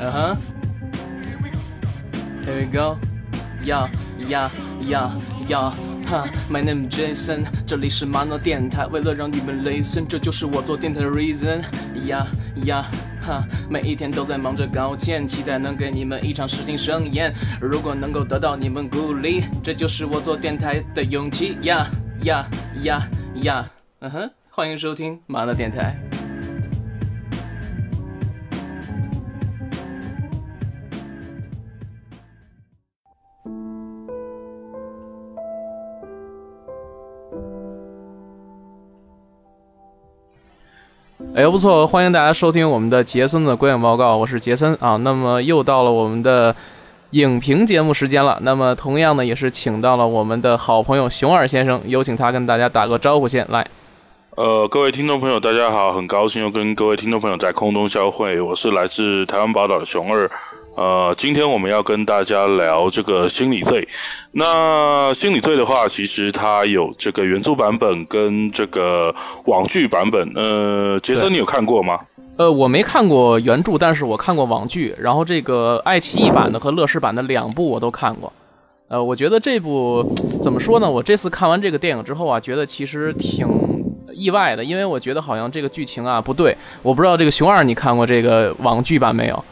嗯哼，Here we go，Yeah Yeah Yeah Yeah，哈，My name is Jason，这里是玛瑙电台，为了让你们 listen，这就是我做电台的 reason，Yeah Yeah。哈，每一天都在忙着搞钱，期待能给你们一场视听盛宴。如果能够得到你们鼓励，这就是我做电台的勇气。呀呀呀呀，嗯哼，欢迎收听玛瑙电台。哎，不错，欢迎大家收听我们的杰森的观影报告，我是杰森啊。那么又到了我们的影评节目时间了。那么同样呢，也是请到了我们的好朋友熊二先生，有请他跟大家打个招呼先来。呃，各位听众朋友，大家好，很高兴又跟各位听众朋友在空中相会，我是来自台湾宝岛的熊二。呃，今天我们要跟大家聊这个心理罪。那心理罪的话，其实它有这个原著版本跟这个网剧版本。呃，杰森，你有看过吗？呃，我没看过原著，但是我看过网剧。然后这个爱奇艺版的和乐视版的两部我都看过。呃，我觉得这部怎么说呢？我这次看完这个电影之后啊，觉得其实挺意外的，因为我觉得好像这个剧情啊不对。我不知道这个熊二你看过这个网剧版没有？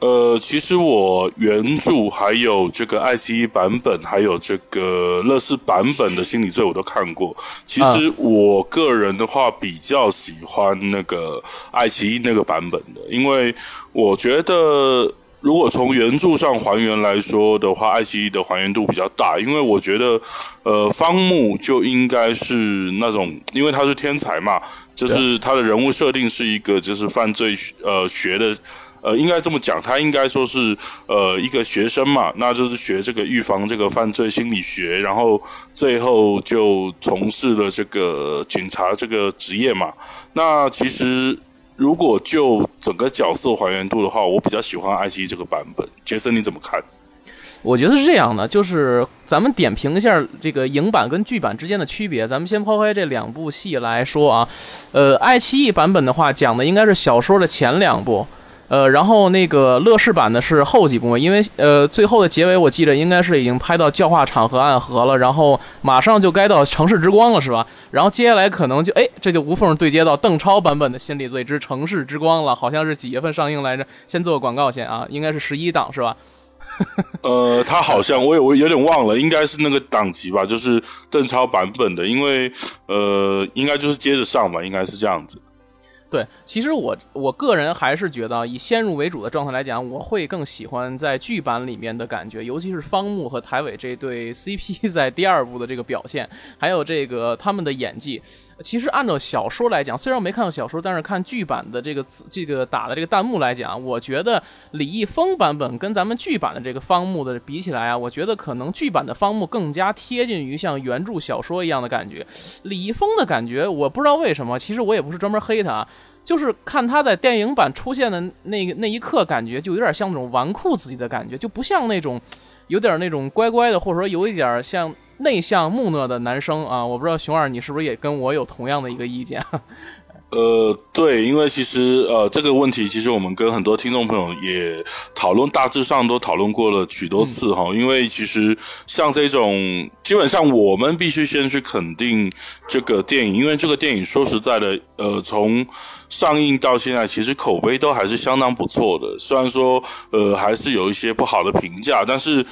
呃，其实我原著还有这个爱奇艺版本，还有这个乐视版本的心理罪我都看过。其实我个人的话比较喜欢那个爱奇艺那个版本的，因为我觉得如果从原著上还原来说的话，爱奇艺的还原度比较大。因为我觉得，呃，方木就应该是那种，因为他是天才嘛，就是他的人物设定是一个就是犯罪呃学的。呃，应该这么讲，他应该说是呃一个学生嘛，那就是学这个预防这个犯罪心理学，然后最后就从事了这个警察这个职业嘛。那其实如果就整个角色还原度的话，我比较喜欢爱奇艺这个版本。杰森你怎么看？我觉得是这样的，就是咱们点评一下这个影版跟剧版之间的区别。咱们先抛开这两部戏来说啊，呃，爱奇艺版本的话讲的应该是小说的前两部。呃，然后那个乐视版的是后几部，因为呃，最后的结尾我记得应该是已经拍到教化场和暗河了，然后马上就该到城市之光了，是吧？然后接下来可能就哎，这就无缝对接到邓超版本的《心理罪之城市之光》了，好像是几月份上映来着？先做个广告先啊，应该是十一档是吧？呃，他好像我有我有点忘了，应该是那个档期吧，就是邓超版本的，因为呃，应该就是接着上吧，应该是这样子。对，其实我我个人还是觉得，以先入为主的状态来讲，我会更喜欢在剧版里面的感觉，尤其是方木和台伟这对 CP 在第二部的这个表现，还有这个他们的演技。其实按照小说来讲，虽然我没看过小说，但是看剧版的这个这个打的这个弹幕来讲，我觉得李易峰版本跟咱们剧版的这个方木的比起来啊，我觉得可能剧版的方木更加贴近于像原著小说一样的感觉。李易峰的感觉，我不知道为什么，其实我也不是专门黑他，就是看他在电影版出现的那个那一刻，感觉就有点像那种纨绔子弟的感觉，就不像那种有点那种乖乖的，或者说有一点像。内向木讷的男生啊，我不知道熊二你是不是也跟我有同样的一个意见？呃，对，因为其实呃这个问题，其实我们跟很多听众朋友也讨论，大致上都讨论过了许多次哈。因为其实像这种，基本上我们必须先去肯定这个电影，因为这个电影说实在的，呃，从上映到现在，其实口碑都还是相当不错的。虽然说呃还是有一些不好的评价，但是。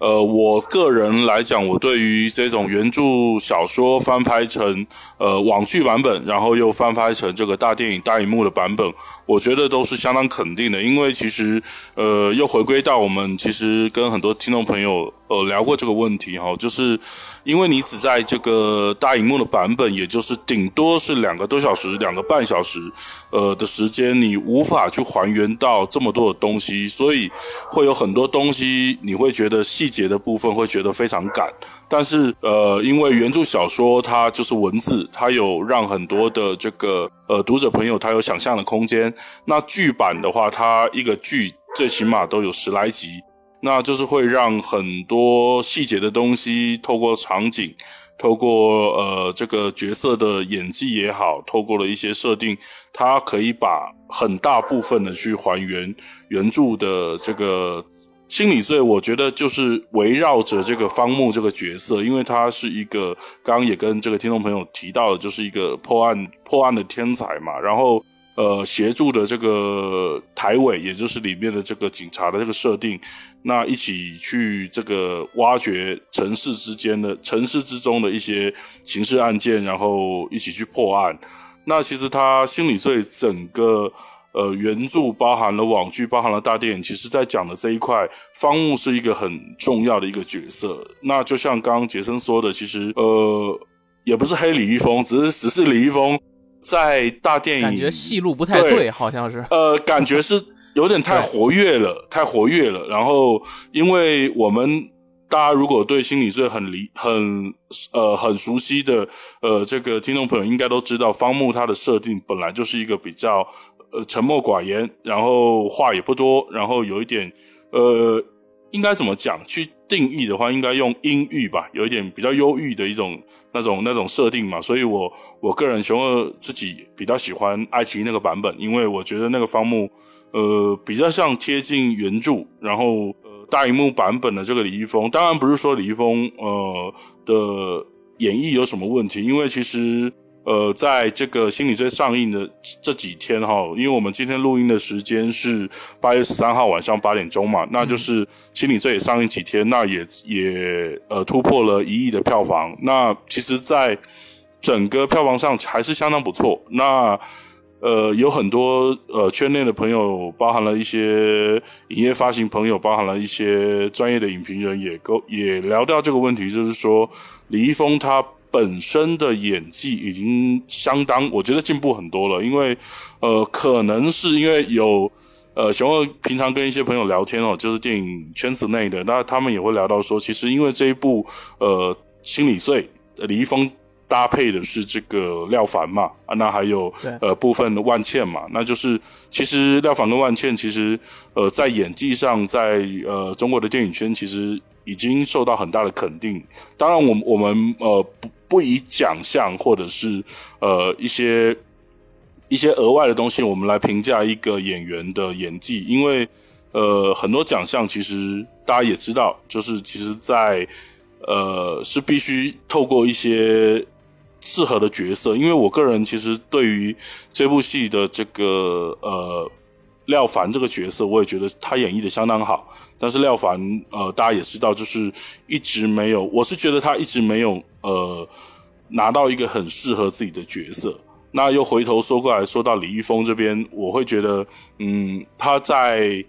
呃，我个人来讲，我对于这种原著小说翻拍成呃网剧版本，然后又翻拍成这个大电影大荧幕的版本，我觉得都是相当肯定的。因为其实呃，又回归到我们其实跟很多听众朋友呃聊过这个问题哈，就是因为你只在这个大荧幕的版本，也就是顶多是两个多小时、两个半小时呃的时间，你无法去还原到这么多的东西，所以会有很多东西你会觉得细。节的部分会觉得非常赶，但是呃，因为原著小说它就是文字，它有让很多的这个呃读者朋友他有想象的空间。那剧版的话，它一个剧最起码都有十来集，那就是会让很多细节的东西透过场景。透过呃这个角色的演技也好，透过了一些设定，它可以把很大部分的去还原原著的这个心理罪。我觉得就是围绕着这个方木这个角色，因为他是一个刚刚也跟这个听众朋友提到的，就是一个破案破案的天才嘛，然后。呃，协助的这个台委，也就是里面的这个警察的这个设定，那一起去这个挖掘城市之间的城市之中的一些刑事案件，然后一起去破案。那其实他心理罪整个呃原著包含了网剧，包含了大电影，其实在讲的这一块，方木是一个很重要的一个角色。那就像刚刚杰森说的，其实呃也不是黑李易峰，只是只是李易峰。在大电影感觉戏路不太对，好像是呃，感觉是有点太活跃了，太活跃了。然后，因为我们大家如果对心理罪很理很呃很熟悉的呃这个听众朋友，应该都知道方木他的设定本来就是一个比较呃沉默寡言，然后话也不多，然后有一点呃应该怎么讲去。定义的话，应该用阴郁吧，有一点比较忧郁的一种那种那种设定嘛，所以我我个人熊二自己比较喜欢爱奇艺那个版本，因为我觉得那个方木呃比较像贴近原著，然后大荧幕版本的这个李易峰，当然不是说李易峰呃的演绎有什么问题，因为其实。呃，在这个心理罪上映的这几天哈，因为我们今天录音的时间是八月十三号晚上八点钟嘛，那就是心理罪也上映几天，那也也呃突破了一亿的票房。那其实，在整个票房上还是相当不错。那呃，有很多呃圈内的朋友，包含了一些影业发行朋友，包含了一些专业的影评人，也沟也聊到这个问题，就是说李易峰他。本身的演技已经相当，我觉得进步很多了。因为，呃，可能是因为有，呃，熊二平常跟一些朋友聊天哦，就是电影圈子内的，那他们也会聊到说，其实因为这一部，呃，心理罪，李易峰搭配的是这个廖凡嘛，啊，那还有呃部分的万茜嘛，那就是其实廖凡跟万茜其实，呃，在演技上，在呃中国的电影圈其实已经受到很大的肯定。当然，我我们呃不。不以奖项或者是呃一些一些额外的东西，我们来评价一个演员的演技，因为呃很多奖项其实大家也知道，就是其实，在呃是必须透过一些适合的角色，因为我个人其实对于这部戏的这个呃廖凡这个角色，我也觉得他演绎的相当好。但是廖凡，呃，大家也知道，就是一直没有，我是觉得他一直没有，呃，拿到一个很适合自己的角色。那又回头说过来说到李易峰这边，我会觉得，嗯，他在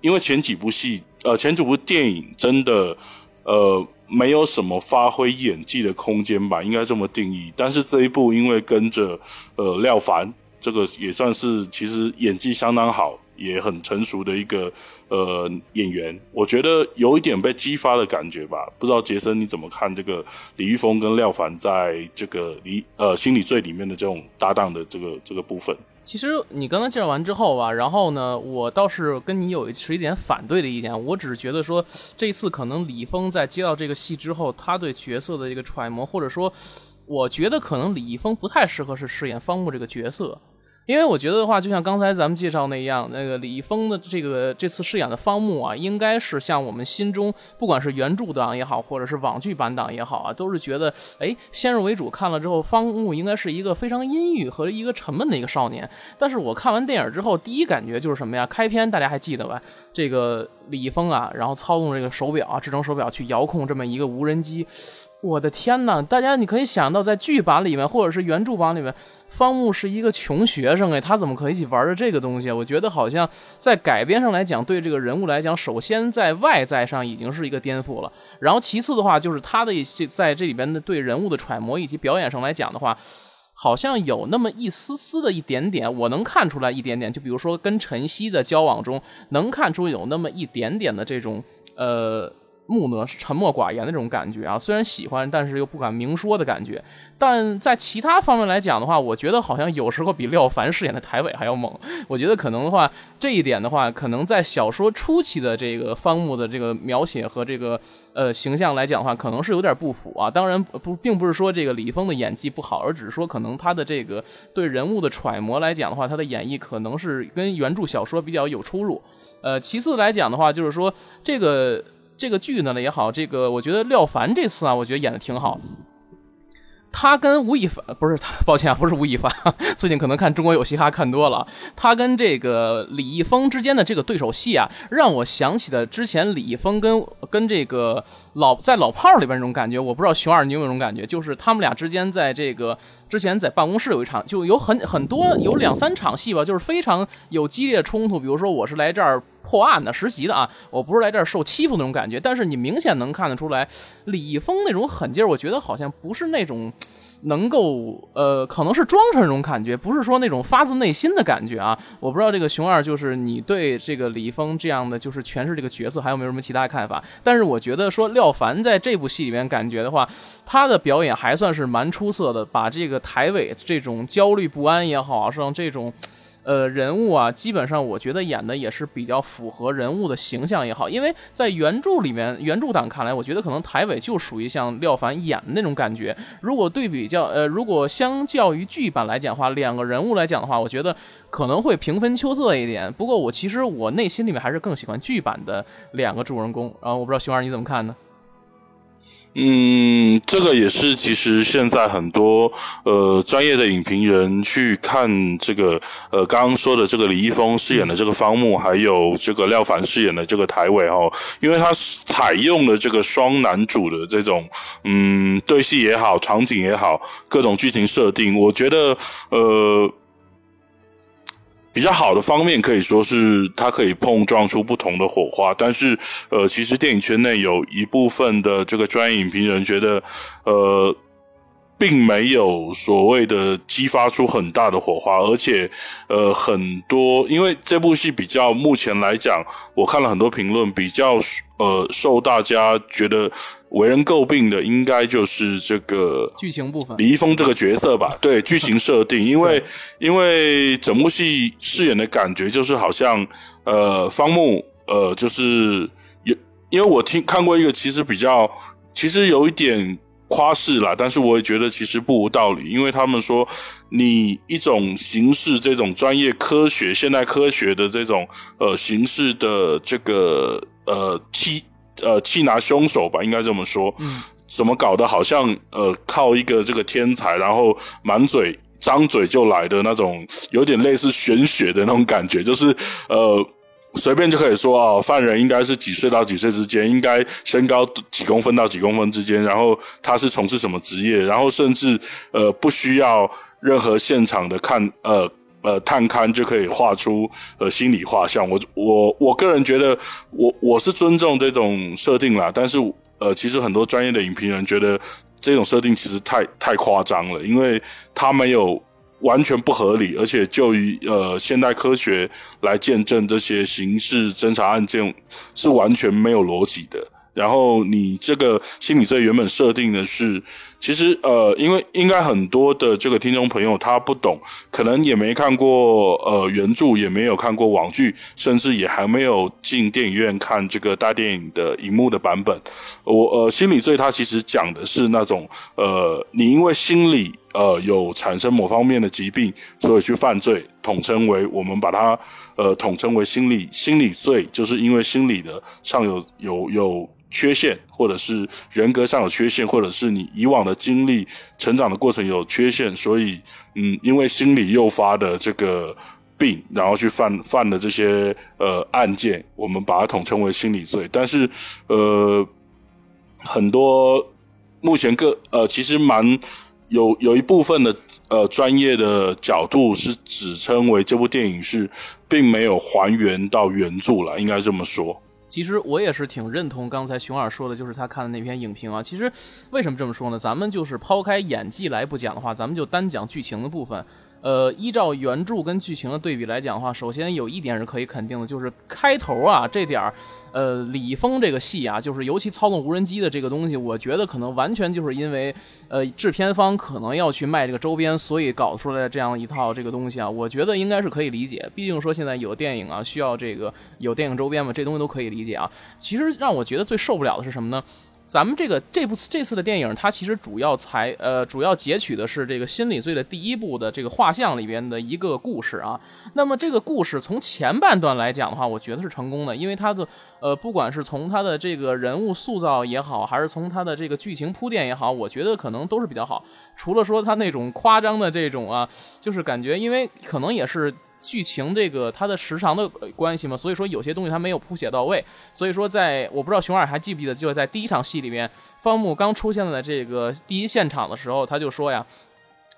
因为前几部戏，呃，前几部电影真的，呃，没有什么发挥演技的空间吧，应该这么定义。但是这一部因为跟着，呃，廖凡，这个也算是其实演技相当好。也很成熟的一个呃演员，我觉得有一点被激发的感觉吧。不知道杰森你怎么看这个李易峰跟廖凡在这个李呃心理罪里面的这种搭档的这个这个部分？其实你刚刚介绍完之后吧，然后呢，我倒是跟你有持一点反对的意见。我只是觉得说，这一次可能李易峰在接到这个戏之后，他对角色的一个揣摩，或者说，我觉得可能李易峰不太适合是饰演方木这个角色。因为我觉得的话，就像刚才咱们介绍那样，那个李易峰的这个这次饰演的方木啊，应该是像我们心中，不管是原著党也好，或者是网剧版党也好啊，都是觉得，哎，先入为主看了之后，方木应该是一个非常阴郁和一个沉闷的一个少年。但是我看完电影之后，第一感觉就是什么呀？开篇大家还记得吧？这个李易峰啊，然后操纵这个手表啊，智能手表去遥控这么一个无人机。我的天呐！大家你可以想到，在剧版里面或者是原著版里面，方木是一个穷学生哎，他怎么可以一起玩着这个东西？我觉得好像在改编上来讲，对这个人物来讲，首先在外在上已经是一个颠覆了。然后其次的话，就是他的一些在这里边的对人物的揣摩以及表演上来讲的话，好像有那么一丝丝的一点点，我能看出来一点点。就比如说跟陈曦的交往中，能看出有那么一点点的这种呃。木讷、沉默寡言的这种感觉啊，虽然喜欢，但是又不敢明说的感觉。但在其他方面来讲的话，我觉得好像有时候比廖凡饰演的台伟还要猛。我觉得可能的话，这一点的话，可能在小说初期的这个方木的这个描写和这个呃形象来讲的话，可能是有点不符啊。当然不，并不是说这个李峰的演技不好，而只是说可能他的这个对人物的揣摩来讲的话，他的演绎可能是跟原著小说比较有出入。呃，其次来讲的话，就是说这个。这个剧呢也好，这个我觉得廖凡这次啊，我觉得演的挺好。他跟吴亦凡不是，抱歉啊，不是吴亦凡。最近可能看《中国有嘻哈》看多了，他跟这个李易峰之间的这个对手戏啊，让我想起了之前李易峰跟跟这个老在老炮儿里边那种感觉。我不知道熊二你有没有种感觉，就是他们俩之间在这个之前在办公室有一场，就有很很多有两三场戏吧，就是非常有激烈冲突。比如说我是来这儿。破案的实习的啊，我不是来这儿受欺负那种感觉，但是你明显能看得出来，李易峰那种狠劲儿，我觉得好像不是那种能够呃，可能是装成那种感觉，不是说那种发自内心的感觉啊。我不知道这个熊二就是你对这个李易峰这样的就是诠释这个角色还有没有什么其他看法？但是我觉得说廖凡在这部戏里面感觉的话，他的表演还算是蛮出色的，把这个台尾这种焦虑不安也好，像这种。呃，人物啊，基本上我觉得演的也是比较符合人物的形象也好，因为在原著里面，原著党看来，我觉得可能台伟就属于像廖凡演的那种感觉。如果对比较，呃，如果相较于剧版来讲的话，两个人物来讲的话，我觉得可能会平分秋色一点。不过我其实我内心里面还是更喜欢剧版的两个主人公。然后我不知道熊二你怎么看呢？嗯，这个也是，其实现在很多呃专业的影评人去看这个呃刚刚说的这个李易峰饰演的这个方木，还有这个廖凡饰演的这个台伟哈，因为他采用了这个双男主的这种嗯对戏也好，场景也好，各种剧情设定，我觉得呃。比较好的方面可以说是它可以碰撞出不同的火花，但是呃，其实电影圈内有一部分的这个专业影评人觉得，呃，并没有所谓的激发出很大的火花，而且呃，很多因为这部戏比较目前来讲，我看了很多评论比较。呃，受大家觉得为人诟病的，应该就是这个剧情部分，李易峰这个角色吧？对，剧情设定，因为因为整部戏饰演的感觉就是好像，呃，方木，呃，就是有，因为我听看过一个，其实比较，其实有一点。夸饰啦，但是我也觉得其实不无道理，因为他们说你一种形式，这种专业科学、现代科学的这种呃形式的这个呃气呃气拿凶手吧，应该这么说，嗯，怎么搞得好像呃靠一个这个天才，然后满嘴张嘴就来的那种，有点类似玄学的那种感觉，就是呃。随便就可以说啊，犯人应该是几岁到几岁之间，应该身高几公分到几公分之间，然后他是从事什么职业，然后甚至呃不需要任何现场的看呃呃探勘就可以画出呃心理画像。我我我个人觉得，我我是尊重这种设定啦，但是呃其实很多专业的影评人觉得这种设定其实太太夸张了，因为他没有。完全不合理，而且就于呃现代科学来见证这些刑事侦查案件是完全没有逻辑的。然后你这个心理罪原本设定的是，其实呃，因为应该很多的这个听众朋友他不懂，可能也没看过呃原著，也没有看过网剧，甚至也还没有进电影院看这个大电影的荧幕的版本。我呃心理罪它其实讲的是那种呃你因为心理呃有产生某方面的疾病，所以去犯罪，统称为我们把它呃统称为心理心理罪，就是因为心理的上有有有。缺陷，或者是人格上有缺陷，或者是你以往的经历、成长的过程有缺陷，所以，嗯，因为心理诱发的这个病，然后去犯犯的这些呃案件，我们把它统称为心理罪。但是，呃，很多目前各呃，其实蛮有有一部分的呃专业的角度是指称为这部电影是并没有还原到原著了，应该这么说。其实我也是挺认同刚才熊二说的，就是他看的那篇影评啊。其实为什么这么说呢？咱们就是抛开演技来不讲的话，咱们就单讲剧情的部分。呃，依照原著跟剧情的对比来讲的话，首先有一点是可以肯定的，就是开头啊这点儿，呃，李易峰这个戏啊，就是尤其操纵无人机的这个东西，我觉得可能完全就是因为，呃，制片方可能要去卖这个周边，所以搞出来这样一套这个东西啊，我觉得应该是可以理解。毕竟说现在有电影啊，需要这个有电影周边嘛，这东西都可以理理解啊。其实让我觉得最受不了的是什么呢？咱们这个这部这次的电影，它其实主要采呃主要截取的是这个心理罪的第一部的这个画像里边的一个故事啊。那么这个故事从前半段来讲的话，我觉得是成功的，因为它的呃不管是从它的这个人物塑造也好，还是从它的这个剧情铺垫也好，我觉得可能都是比较好。除了说它那种夸张的这种啊，就是感觉因为可能也是。剧情这个它的时长的关系嘛，所以说有些东西它没有铺写到位。所以说，在我不知道熊二还记不记得，就是在第一场戏里面，方木刚出现在这个第一现场的时候，他就说呀，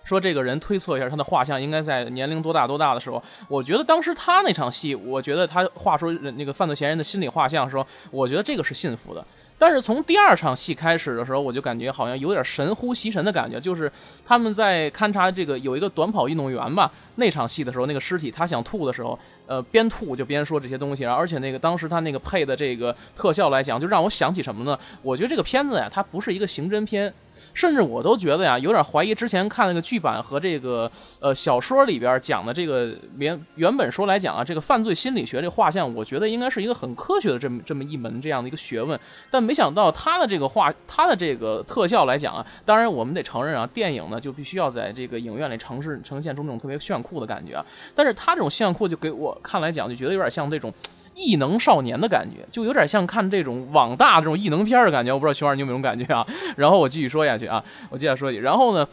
说这个人推测一下他的画像应该在年龄多大多大的时候。我觉得当时他那场戏，我觉得他画出那个犯罪嫌疑人的心理画像时候，我觉得这个是信服的。但是从第二场戏开始的时候，我就感觉好像有点神乎其神的感觉，就是他们在勘察这个有一个短跑运动员吧，那场戏的时候，那个尸体他想吐的时候，呃，边吐就边说这些东西，而且那个当时他那个配的这个特效来讲，就让我想起什么呢？我觉得这个片子呀，它不是一个刑侦片。甚至我都觉得呀，有点怀疑之前看那个剧版和这个呃小说里边讲的这个原原本说来讲啊，这个犯罪心理学这画像，我觉得应该是一个很科学的这么这么一门这样的一个学问。但没想到他的这个画，他的这个特效来讲啊，当然我们得承认啊，电影呢就必须要在这个影院里呈示呈现出那种特别炫酷的感觉啊。但是他这种炫酷就给我看来讲，就觉得有点像这种。异能少年的感觉，就有点像看这种网大这种异能片的感觉。我不知道熊二你有没有这种感觉啊？然后我继续说下去啊，我接着说去。然后呢，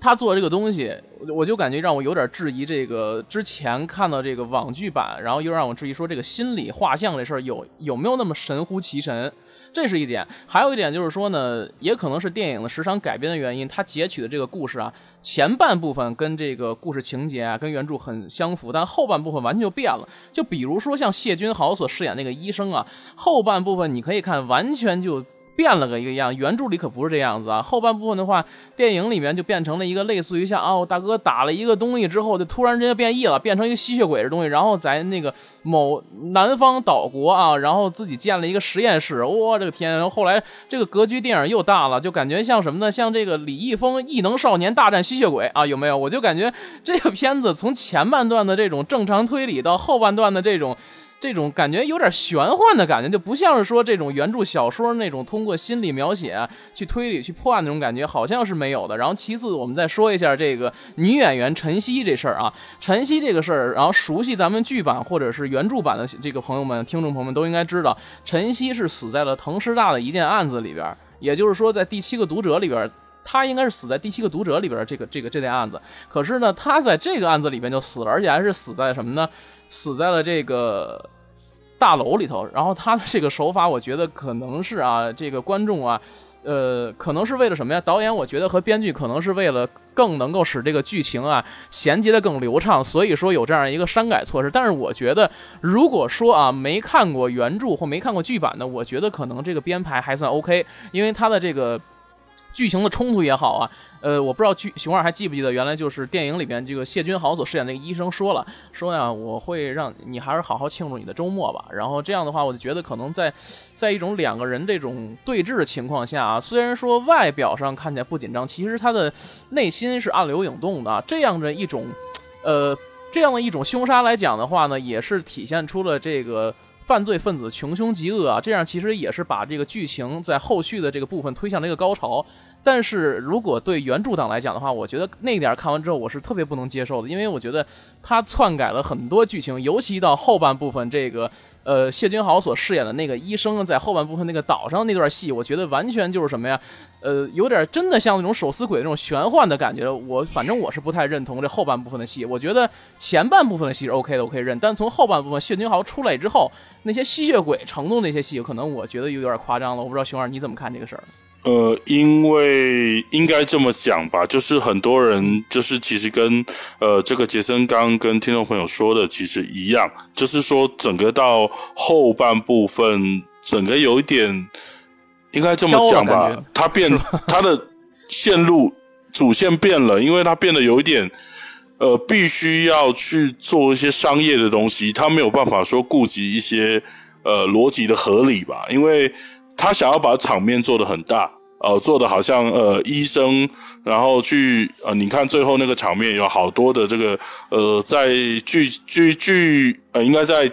他做这个东西，我就感觉让我有点质疑这个之前看到这个网剧版，然后又让我质疑说这个心理画像这事儿有有没有那么神乎其神。这是一点，还有一点就是说呢，也可能是电影的时长改编的原因，它截取的这个故事啊，前半部分跟这个故事情节啊，跟原著很相符，但后半部分完全就变了。就比如说像谢君豪所饰演那个医生啊，后半部分你可以看完全就。变了个一个样，原著里可不是这样子啊。后半部分的话，电影里面就变成了一个类似于像哦，大哥打了一个东西之后，就突然之间变异了，变成一个吸血鬼的东西，然后在那个某南方岛国啊，然后自己建了一个实验室。我这个天！然后后来这个格局电影又大了，就感觉像什么呢？像这个李易峰异能少年大战吸血鬼啊，有没有？我就感觉这个片子从前半段的这种正常推理到后半段的这种。这种感觉有点玄幻的感觉，就不像是说这种原著小说那种通过心理描写去推理、去破案那种感觉，好像是没有的。然后其次，我们再说一下这个女演员陈曦这事儿啊，陈曦这个事儿，然后熟悉咱们剧版或者是原著版的这个朋友们、听众朋友们都应该知道，陈曦是死在了腾师大的一件案子里边，也就是说，在第七个读者里边，他应该是死在第七个读者里边这个这个这件案子。可是呢，他在这个案子里边就死了，而且还是死在什么呢？死在了这个大楼里头，然后他的这个手法，我觉得可能是啊，这个观众啊，呃，可能是为了什么呀？导演我觉得和编剧可能是为了更能够使这个剧情啊衔接的更流畅，所以说有这样一个删改措施。但是我觉得，如果说啊没看过原著或没看过剧版的，我觉得可能这个编排还算 OK，因为他的这个。剧情的冲突也好啊，呃，我不知道剧熊二还记不记得，原来就是电影里边这个谢君豪所饰演那个医生说了，说呀，我会让你还是好好庆祝你的周末吧。然后这样的话，我就觉得可能在 在一种两个人这种对峙的情况下啊，虽然说外表上看起来不紧张，其实他的内心是暗流涌动的。这样的一种，呃，这样的一种凶杀来讲的话呢，也是体现出了这个。犯罪分子穷凶极恶啊，这样其实也是把这个剧情在后续的这个部分推向了一个高潮。但是如果对原著党来讲的话，我觉得那点看完之后我是特别不能接受的，因为我觉得他篡改了很多剧情，尤其到后半部分，这个呃谢君豪所饰演的那个医生在后半部分那个岛上那段戏，我觉得完全就是什么呀？呃，有点真的像那种手撕鬼那种玄幻的感觉。我反正我是不太认同这后半部分的戏，我觉得前半部分的戏是 OK 的，我可以认。但从后半部分谢君豪出来之后，那些吸血鬼程度那些戏，可能我觉得有点夸张了。我不知道熊二你怎么看这个事儿？呃，因为应该这么讲吧，就是很多人就是其实跟呃这个杰森刚跟听众朋友说的其实一样，就是说整个到后半部分，整个有一点应该这么讲吧，他变他 的线路主线变了，因为他变得有一点呃必须要去做一些商业的东西，他没有办法说顾及一些呃逻辑的合理吧，因为他想要把场面做得很大。呃，做的好像呃医生，然后去呃，你看最后那个场面有好多的这个呃，在剧剧剧呃，应该在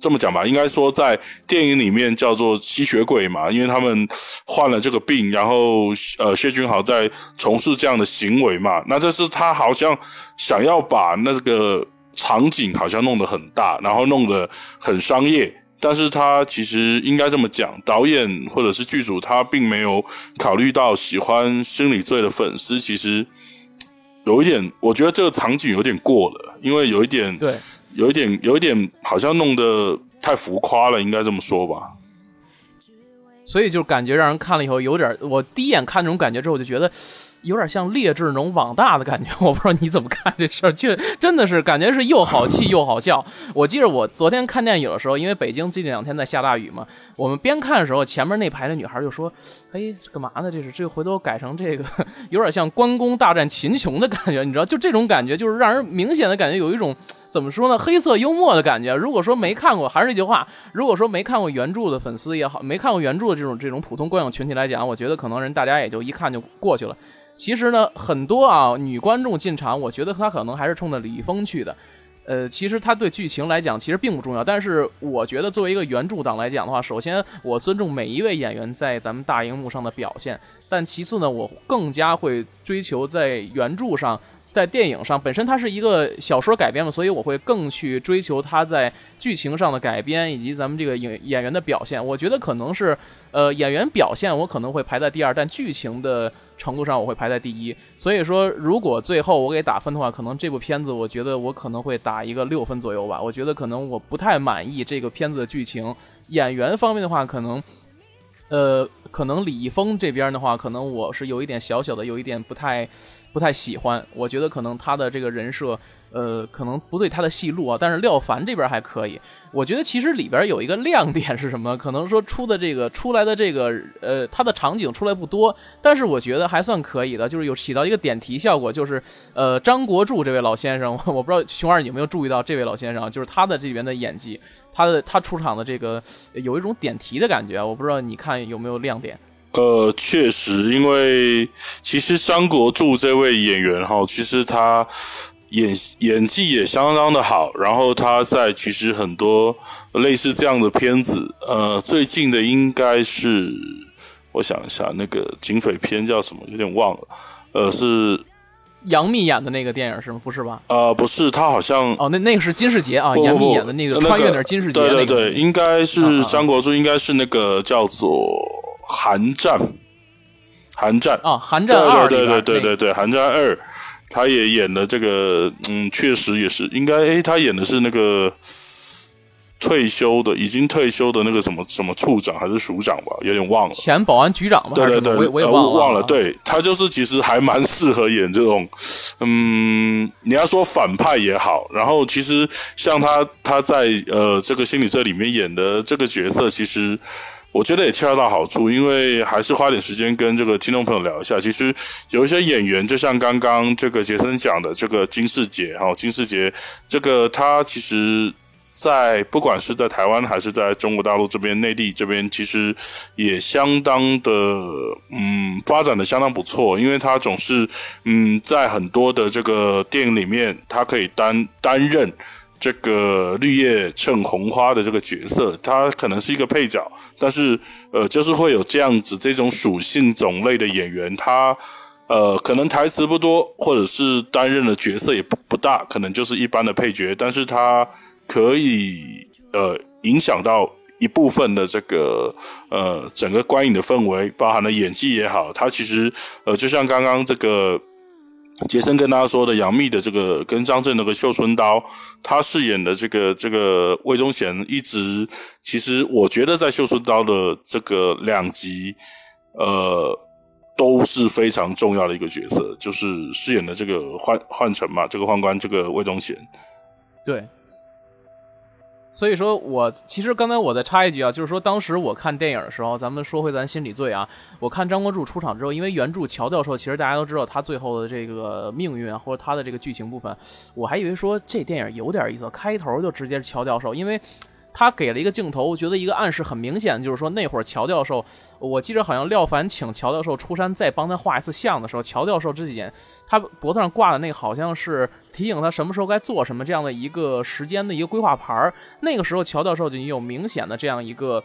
这么讲吧，应该说在电影里面叫做吸血鬼嘛，因为他们患了这个病，然后呃，谢君豪在从事这样的行为嘛，那这是他好像想要把那个场景好像弄得很大，然后弄得很商业。但是他其实应该这么讲，导演或者是剧组，他并没有考虑到喜欢《心理罪》的粉丝，其实有一点，我觉得这个场景有点过了，因为有一点，对，有一点，有一点好像弄得太浮夸了，应该这么说吧。所以就感觉让人看了以后有点，我第一眼看这种感觉之后，我就觉得。有点像劣质那种网大的感觉，我不知道你怎么看这事儿，就真的是感觉是又好气又好笑。我记得我昨天看电影的时候，因为北京最近两天在下大雨嘛，我们边看的时候，前面那排的女孩就说：“哎，干嘛呢？这是这回头改成这个，有点像关公大战秦琼的感觉，你知道？就这种感觉，就是让人明显的感觉有一种。”怎么说呢？黑色幽默的感觉。如果说没看过，还是那句话，如果说没看过原著的粉丝也好，没看过原著的这种这种普通观影群体来讲，我觉得可能人大家也就一看就过去了。其实呢，很多啊女观众进场，我觉得她可能还是冲着李易峰去的。呃，其实他对剧情来讲其实并不重要，但是我觉得作为一个原著党来讲的话，首先我尊重每一位演员在咱们大荧幕上的表现，但其次呢，我更加会追求在原著上。在电影上，本身它是一个小说改编嘛，所以我会更去追求它在剧情上的改编，以及咱们这个演演员的表现。我觉得可能是，呃，演员表现我可能会排在第二，但剧情的程度上我会排在第一。所以说，如果最后我给打分的话，可能这部片子我觉得我可能会打一个六分左右吧。我觉得可能我不太满意这个片子的剧情，演员方面的话，可能。呃，可能李易峰这边的话，可能我是有一点小小的，有一点不太，不太喜欢。我觉得可能他的这个人设。呃，可能不对他的戏路啊，但是廖凡这边还可以。我觉得其实里边有一个亮点是什么？可能说出的这个出来的这个呃，他的场景出来不多，但是我觉得还算可以的，就是有起到一个点题效果。就是呃，张国柱这位老先生，我不知道熊二有没有注意到这位老先生，就是他的这边的演技，他的他出场的这个有一种点题的感觉。我不知道你看有没有亮点？呃，确实，因为其实张国柱这位演员哈，其实他。演演技也相当的好，然后他在其实很多类似这样的片子，呃，最近的应该是我想一下，那个警匪片叫什么，有点忘了，呃，是杨幂演的那个电影是吗？不是吧？呃，不是，他好像哦，那那个是金世杰啊，杨幂演的那个穿越的金世杰，对对对，应该是张国柱，应该是那个叫做《寒战》，寒战啊，寒战二，对对对对对，寒战二。他也演了这个，嗯，确实也是应该。诶，他演的是那个退休的，已经退休的那个什么什么处长还是署长吧，有点忘了。前保安局长吧？对对对，我我也忘了。忘了，对他就是其实还蛮适合演这种，嗯，你要说反派也好。然后其实像他他在呃这个心理罪里面演的这个角色，其实。我觉得也恰到好处，因为还是花点时间跟这个听众朋友聊一下。其实有一些演员，就像刚刚这个杰森讲的，这个金世杰哈，金世杰这个他其实，在不管是在台湾还是在中国大陆这边内地这边，其实也相当的嗯发展的相当不错，因为他总是嗯在很多的这个电影里面，他可以担担任。这个绿叶衬红花的这个角色，他可能是一个配角，但是呃，就是会有这样子这种属性种类的演员，他呃可能台词不多，或者是担任的角色也不不大，可能就是一般的配角，但是他可以呃影响到一部分的这个呃整个观影的氛围，包含了演技也好，他其实呃就像刚刚这个。杰森跟大家说的杨幂的这个跟张震那个绣春刀，他饰演的这个这个魏忠贤，一直其实我觉得在绣春刀的这个两集，呃，都是非常重要的一个角色，就是饰演的这个宦宦臣嘛，这个宦官这个魏忠贤，对。所以说我其实刚才我再插一句啊，就是说当时我看电影的时候，咱们说回咱心理罪啊，我看张国柱出场之后，因为原著乔教授其实大家都知道他最后的这个命运啊，或者他的这个剧情部分，我还以为说这电影有点意思，开头就直接是乔教授，因为。他给了一个镜头，我觉得一个暗示很明显，就是说那会儿乔教授，我记得好像廖凡请乔教授出山再帮他画一次像的时候，乔教授这几年他脖子上挂的那个好像是提醒他什么时候该做什么这样的一个时间的一个规划牌儿。那个时候乔教授就有明显的这样一个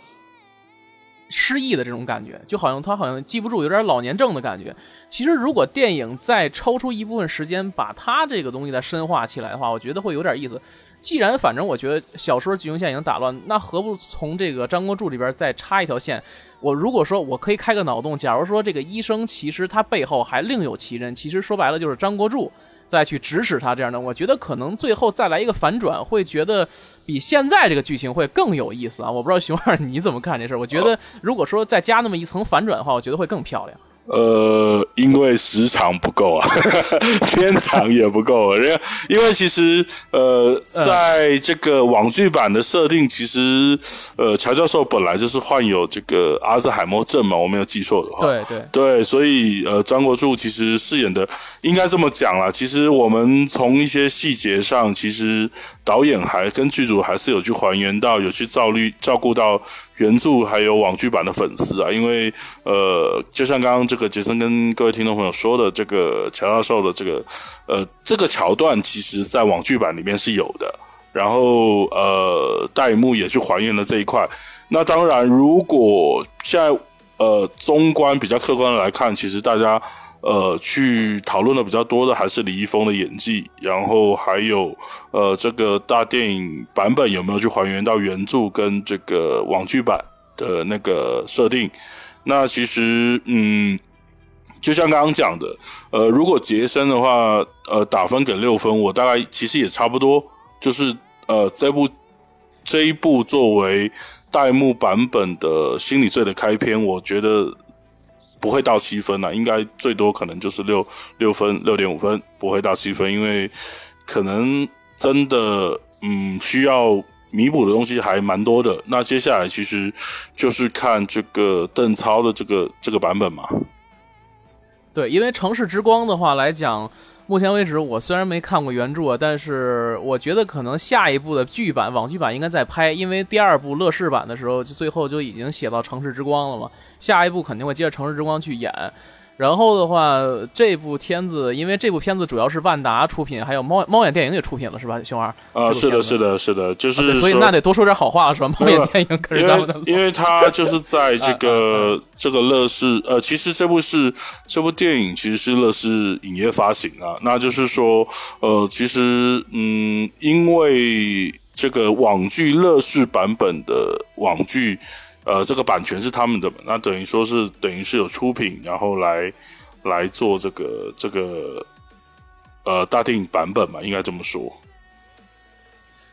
失忆的这种感觉，就好像他好像记不住，有点老年症的感觉。其实如果电影再抽出一部分时间把他这个东西再深化起来的话，我觉得会有点意思。既然反正我觉得小说剧情线已经打乱，那何不从这个张国柱这边再插一条线？我如果说我可以开个脑洞，假如说这个医生其实他背后还另有其人，其实说白了就是张国柱再去指使他这样的，我觉得可能最后再来一个反转，会觉得比现在这个剧情会更有意思啊！我不知道熊二你怎么看这事儿？我觉得如果说再加那么一层反转的话，我觉得会更漂亮。呃，因为时长不够啊，片长也不够。因为因为其实呃，在这个网剧版的设定，其实呃，乔教授本来就是患有这个阿兹海默症嘛，我没有记错的话。对对对，所以呃，张国柱其实饰演的应该这么讲啦。其实我们从一些细节上，其实导演还跟剧组还是有去还原到，有去照虑照顾到原著还有网剧版的粉丝啊。因为呃，就像刚刚这。这个杰森跟各位听众朋友说的这个乔教授的这个呃这个桥段，其实在网剧版里面是有的。然后呃大荧幕也去还原了这一块。那当然，如果现在呃中观比较客观的来看，其实大家呃去讨论的比较多的还是李易峰的演技，然后还有呃这个大电影版本有没有去还原到原著跟这个网剧版的那个设定。那其实嗯。就像刚刚讲的，呃，如果杰森的话，呃，打分给六分，我大概其实也差不多，就是呃，这部这一部作为代幕版本的心理罪的开篇，我觉得不会到七分了，应该最多可能就是六六分六点五分，不会到七分，因为可能真的嗯需要弥补的东西还蛮多的。那接下来其实就是看这个邓超的这个这个版本嘛。对，因为《城市之光》的话来讲，目前为止我虽然没看过原著，但是我觉得可能下一部的剧版、网剧版应该在拍，因为第二部乐视版的时候就最后就已经写到《城市之光》了嘛，下一部肯定会接着《城市之光》去演。然后的话，这部片子，因为这部片子主要是万达出品，还有猫猫眼电影也出品了，是吧，熊二？啊，是的，是的，是的，就是所以那得多说点好话了，是吧？猫眼电影可是咱们的，因为它就是在这个 这个乐视，呃，其实这部是这部电影其实是乐视影业发行啊，那就是说，呃，其实嗯，因为这个网剧乐视版本的网剧。呃，这个版权是他们的，那等于说是等于是有出品，然后来来做这个这个呃大电影版本嘛，应该这么说。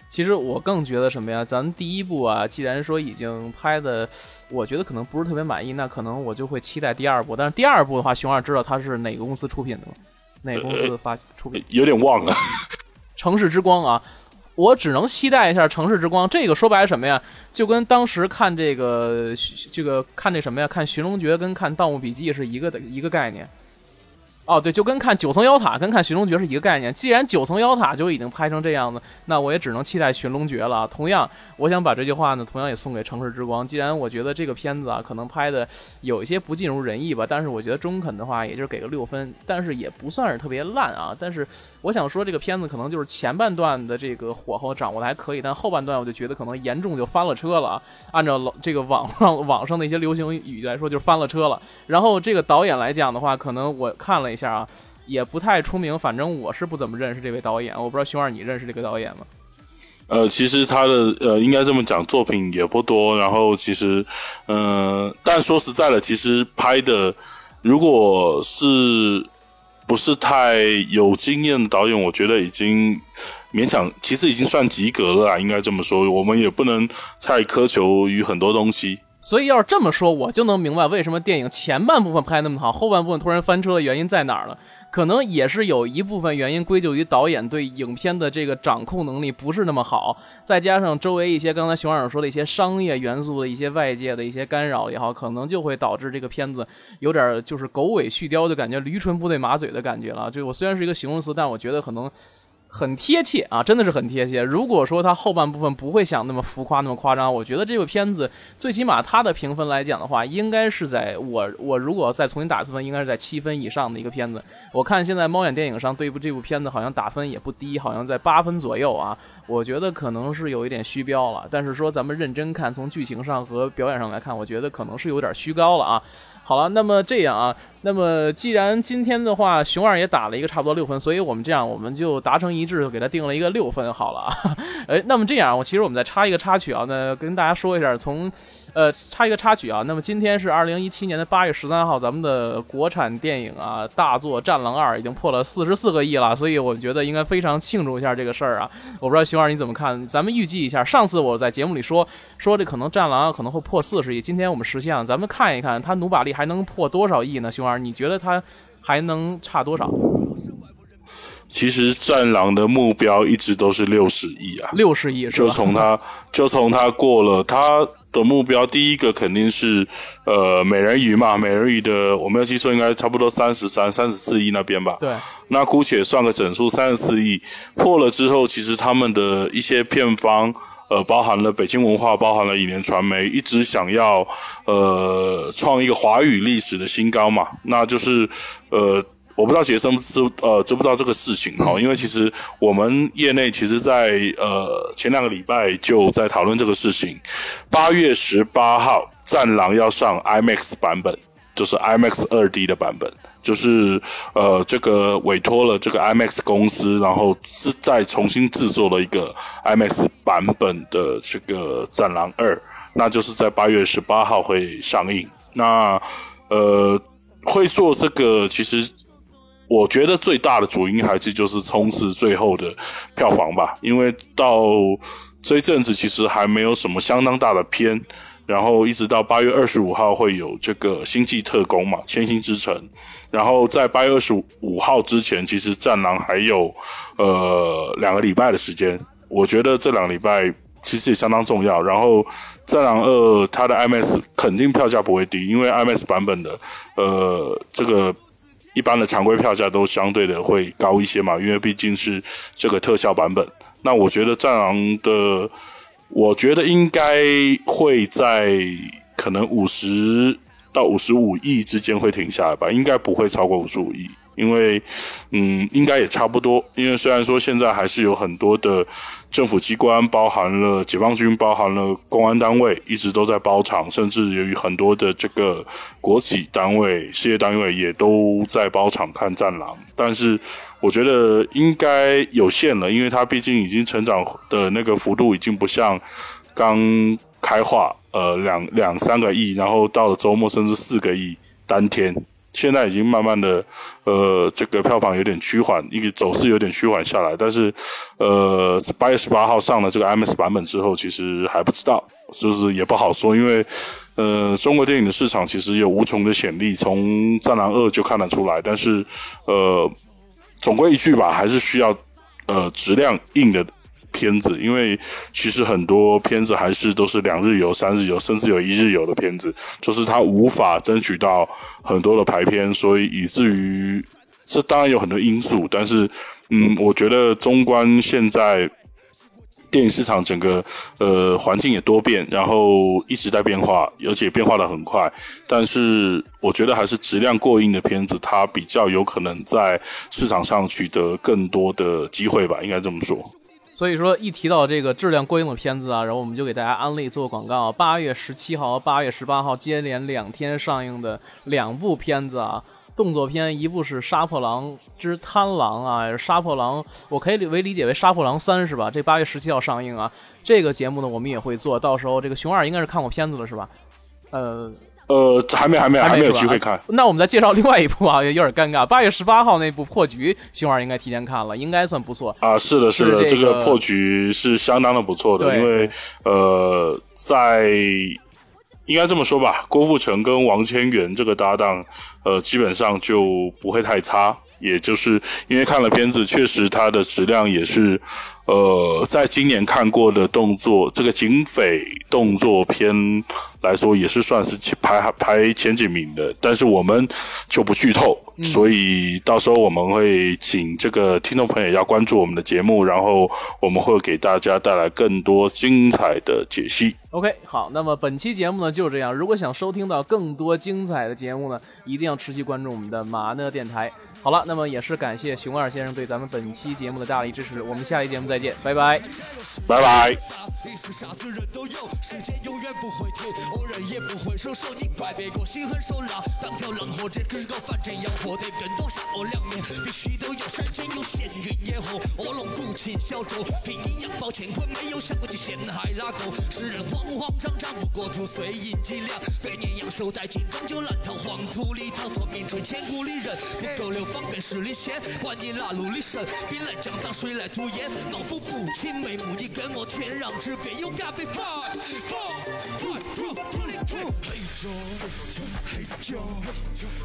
其实我更觉得什么呀？咱第一部啊，既然说已经拍的，我觉得可能不是特别满意，那可能我就会期待第二部。但是第二部的话，熊二知道他是哪个公司出品的吗？哪个公司发出品？有点忘了。城市之光啊。我只能期待一下《城市之光》，这个说白了什么呀？就跟当时看这个这个看这什么呀？看《寻龙诀》跟看《盗墓笔记》是一个的一个概念。哦，对，就跟看九层妖塔跟看寻龙诀是一个概念。既然九层妖塔就已经拍成这样子，那我也只能期待寻龙诀了。同样，我想把这句话呢，同样也送给城市之光。既然我觉得这个片子啊，可能拍的有一些不尽如人意吧，但是我觉得中肯的话，也就是给个六分，但是也不算是特别烂啊。但是我想说，这个片子可能就是前半段的这个火候掌握的还可以，但后半段我就觉得可能严重就翻了车了。按照这个网上网上的一些流行语来说，就翻了车了。然后这个导演来讲的话，可能我看了。一下啊，也不太出名，反正我是不怎么认识这位导演，我不知道熊二你认识这个导演吗？呃，其实他的呃，应该这么讲，作品也不多。然后其实，嗯，但说实在的，其实拍的，如果是不是太有经验的导演，我觉得已经勉强，其实已经算及格了，应该这么说。我们也不能太苛求于很多东西。所以要是这么说，我就能明白为什么电影前半部分拍那么好，后半部分突然翻车的原因在哪儿了。可能也是有一部分原因归咎于导演对影片的这个掌控能力不是那么好，再加上周围一些刚才熊二说的一些商业元素的一些外界的一些干扰也好，可能就会导致这个片子有点就是狗尾续貂就感觉，驴唇不对马嘴的感觉了。这我虽然是一个形容词，但我觉得可能。很贴切啊，真的是很贴切。如果说它后半部分不会想那么浮夸、那么夸张，我觉得这部片子最起码它的评分来讲的话，应该是在我我如果再重新打次分，应该是在七分以上的一个片子。我看现在猫眼电影上对部这部片子好像打分也不低，好像在八分左右啊。我觉得可能是有一点虚标了，但是说咱们认真看，从剧情上和表演上来看，我觉得可能是有点虚高了啊。好了，那么这样啊，那么既然今天的话，熊二也打了一个差不多六分，所以我们这样，我们就达成一致，就给他定了一个六分好了啊。哎，那么这样，我其实我们再插一个插曲啊，那跟大家说一下，从。呃，插一个插曲啊。那么今天是二零一七年的八月十三号，咱们的国产电影啊大作《战狼二》已经破了四十四个亿了，所以我觉得应该非常庆祝一下这个事儿啊。我不知道熊二你怎么看？咱们预计一下，上次我在节目里说说这可能《战狼》可能会破四十亿，今天我们实现了，咱们看一看它努把力还能破多少亿呢？熊二，你觉得他还能差多少？其实《战狼》的目标一直都是六十亿啊，六十亿，就从他 就从他过了他。的目标第一个肯定是，呃，美人鱼嘛，美人鱼的我没有记错，应该差不多三十三、三十四亿那边吧。对，那姑且算个整数，三十四亿破了之后，其实他们的一些片方，呃，包含了北京文化，包含了影联传媒，一直想要，呃，创一个华语历史的新高嘛，那就是，呃。我不知道学生知呃知不知道这个事情哈，因为其实我们业内其实，在呃前两个礼拜就在讨论这个事情。八月十八号，《战狼》要上 IMAX 版本，就是 IMAX 二 D 的版本，就是呃这个委托了这个 IMAX 公司，然后是再重新制作了一个 IMAX 版本的这个《战狼二》，那就是在八月十八号会上映。那呃会做这个其实。我觉得最大的主因还是就是冲刺最后的票房吧，因为到这一阵子其实还没有什么相当大的片，然后一直到八月二十五号会有这个《星际特工》嘛，《千星之城》，然后在八月二十五号之前，其实《战狼》还有呃两个礼拜的时间，我觉得这两个礼拜其实也相当重要。然后《战狼二》它的 IMAX 肯定票价不会低，因为 IMAX 版本的呃这个。一般的常规票价都相对的会高一些嘛，因为毕竟是这个特效版本。那我觉得《战狼》的，我觉得应该会在可能五十到五十五亿之间会停下来吧，应该不会超过五十五亿。因为，嗯，应该也差不多。因为虽然说现在还是有很多的政府机关，包含了解放军，包含了公安单位，一直都在包场，甚至由于很多的这个国企单位、事业单位也都在包场看《战狼》。但是，我觉得应该有限了，因为它毕竟已经成长的那个幅度已经不像刚开化，呃，两两三个亿，然后到了周末甚至四个亿当天。现在已经慢慢的，呃，这个票房有点趋缓，一个走势有点趋缓下来。但是，呃，八月十八号上了这个 MS 版本之后，其实还不知道，就是也不好说。因为，呃，中国电影的市场其实有无穷的潜力，从《战狼二》就看得出来。但是，呃，总归一句吧，还是需要，呃，质量硬的。片子，因为其实很多片子还是都是两日游、三日游，甚至有一日游的片子，就是它无法争取到很多的排片，所以以至于这当然有很多因素，但是嗯，我觉得中观现在电影市场整个呃环境也多变，然后一直在变化，而且变化的很快，但是我觉得还是质量过硬的片子，它比较有可能在市场上取得更多的机会吧，应该这么说。所以说，一提到这个质量过硬的片子啊，然后我们就给大家安利做广告。八月十七号和八月十八号接连两天上映的两部片子啊，动作片，一部是《杀破狼之贪狼》啊，《杀破狼》，我可以为理解为《杀破狼三》是吧？这八月十七号上映啊，这个节目呢，我们也会做到时候，这个熊二应该是看过片子了是吧？呃。呃，还没，还没，还没有机会看。那我们再介绍另外一部啊，有点尴尬。八月十八号那部《破局》，熊二应该提前看了，应该算不错啊。是的，是的，这个《破局》是相当的不错的，因为呃，在应该这么说吧，郭富城跟王千源这个搭档，呃，基本上就不会太差。也就是因为看了片子，确实它的质量也是，呃，在今年看过的动作这个警匪动作片来说，也是算是排排前几名的。但是我们就不剧透，所以到时候我们会请这个听众朋友要关注我们的节目，然后我们会给大家带来更多精彩的解析。OK，好，那么本期节目呢就是这样。如果想收听到更多精彩的节目呢，一定要持续关注我们的马呢电台。好了，那么也是感谢熊二先生对咱们本期节目的大力支持。我们下期节目再见，拜拜，拜拜。历史杀死人都有，时间永远不会停，偶人也不会收手。你快别过心狠手辣，当条浪或者跟狗反正要活得更多，善恶两面必须都有。山间有闲云野鹤，卧龙鼓起小舟，平阴阳抱乾坤，没有想过去陷害哪个？世人慌慌张张，不过图碎银几两，百年阳寿殆尽，终究难逃黄土里千古里人，不够流。方便十里线，万一拉路里神，兵来将挡，水来土掩，老夫不轻眉目，你跟我天壤之别，勇敢被 fight fight fight fight 嘿咻嘿咻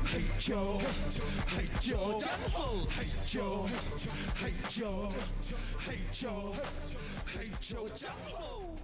嘿咻嘿咻江湖嘿咻嘿咻嘿咻嘿咻江湖。